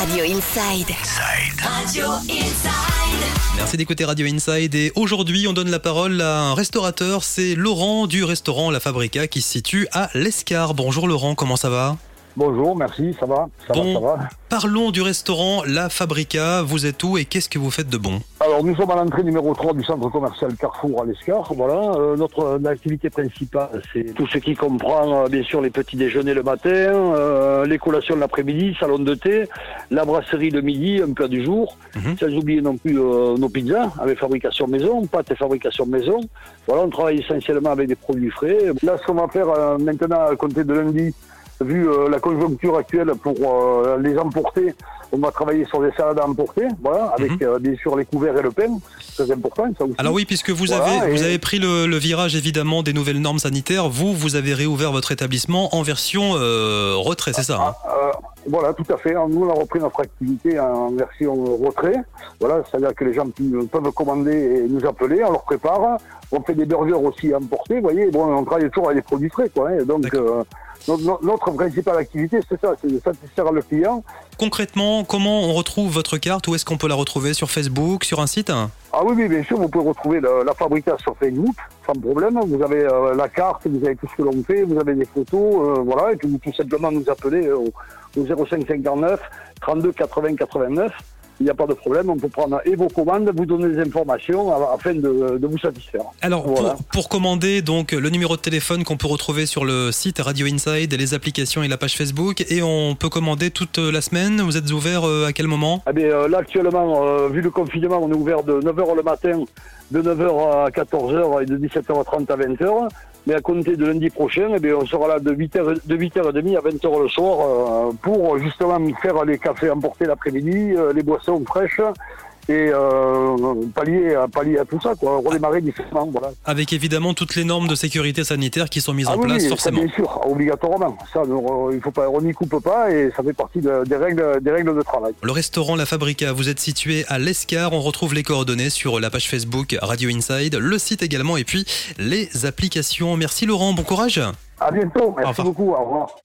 Radio Inside. Radio Inside. Merci d'écouter Radio Inside et aujourd'hui on donne la parole à un restaurateur, c'est Laurent du restaurant La Fabrica qui se situe à l'Escar. Bonjour Laurent, comment ça va? Bonjour, merci, ça va, ça Bon. va, ça va. Parlons du restaurant La Fabrica, vous êtes où et qu'est-ce que vous faites de bon Alors nous sommes à l'entrée numéro 3 du centre commercial Carrefour à l'Escar. Voilà, Euh, notre euh, activité principale, c'est tout ce qui comprend euh, bien sûr les petits déjeuners le matin, euh, les collations de l'après-midi, salon de thé, la brasserie le midi, un plat du jour, Mhm. sans oublier non plus euh, nos pizzas avec fabrication maison, pâtes et fabrication maison. Voilà, on travaille essentiellement avec des produits frais. Là, ce qu'on va faire maintenant à compter de lundi, vu euh, la conjoncture actuelle pour euh, les emporter, on va travailler sur des salades à emporter, voilà, avec Mhm. euh, bien sûr les couverts et le pain, très important ça aussi. Alors oui, puisque vous Voilà, avez, vous avez pris le, le virage évidemment des nouvelles normes sanitaires, vous, vous avez réouvert votre établissement en version euh, retrait, c'est ça hein? Euh, voilà, tout à fait. Nous, on a repris notre activité en version retrait. Voilà, c'est-à-dire que les gens peuvent commander et nous appeler, on leur prépare. On fait des burgers aussi à emporter, vous voyez. Bon, on travaille toujours avec des produits frais, quoi. hein. Donc, euh, notre, principale activité, c'est ça, c'est de satisfaire le client. Concrètement, comment on retrouve votre carte Où est-ce qu'on peut la retrouver Sur Facebook, sur un site? Ah oui, oui, bien sûr, vous pouvez retrouver la Fabrica sur Facebook, sans problème. Vous avez euh, la carte, vous avez tout ce que l'on fait, vous avez des photos, euh, voilà, et puis vous tout simplement nous appeler euh, au, au 05 59 32 80 89. Il n'y a pas de problème, on peut prendre et vos commandes, vous donner des informations a- afin de, de vous satisfaire. Alors, Voilà. pour, pour commander, donc le numéro de téléphone qu'on peut retrouver sur le site Radio Inside, les applications et la page Facebook, et on peut commander toute la semaine. Vous êtes ouvert euh, à quel moment? Eh bien, euh, là, actuellement, euh, vu le confinement, on est ouvert de 9h le matin, de 9h à 14h et de 17h30 à 20h. Mais à compter de lundi prochain, eh bien, on sera là de 8h, de 8h30 à 20h le soir euh, pour justement faire les cafés emportés l'après-midi, euh, les boissons fraîches et euh, pallier, pallier à tout ça, quoi, redémarrer différemment. Voilà. Avec évidemment toutes les normes de sécurité sanitaire qui sont mises Ah en oui, place, ça, forcément. bien sûr, obligatoirement. Ça, nous, il faut pas, on n'y coupe pas et ça fait partie de- des, règles, des règles de travail. Le restaurant La Fabrica, vous êtes situé à l'Escar. On retrouve les coordonnées sur la page Facebook Radio Inside, le site également, et puis les applications. Merci Laurent, bon courage. À bientôt, merci beaucoup, au revoir.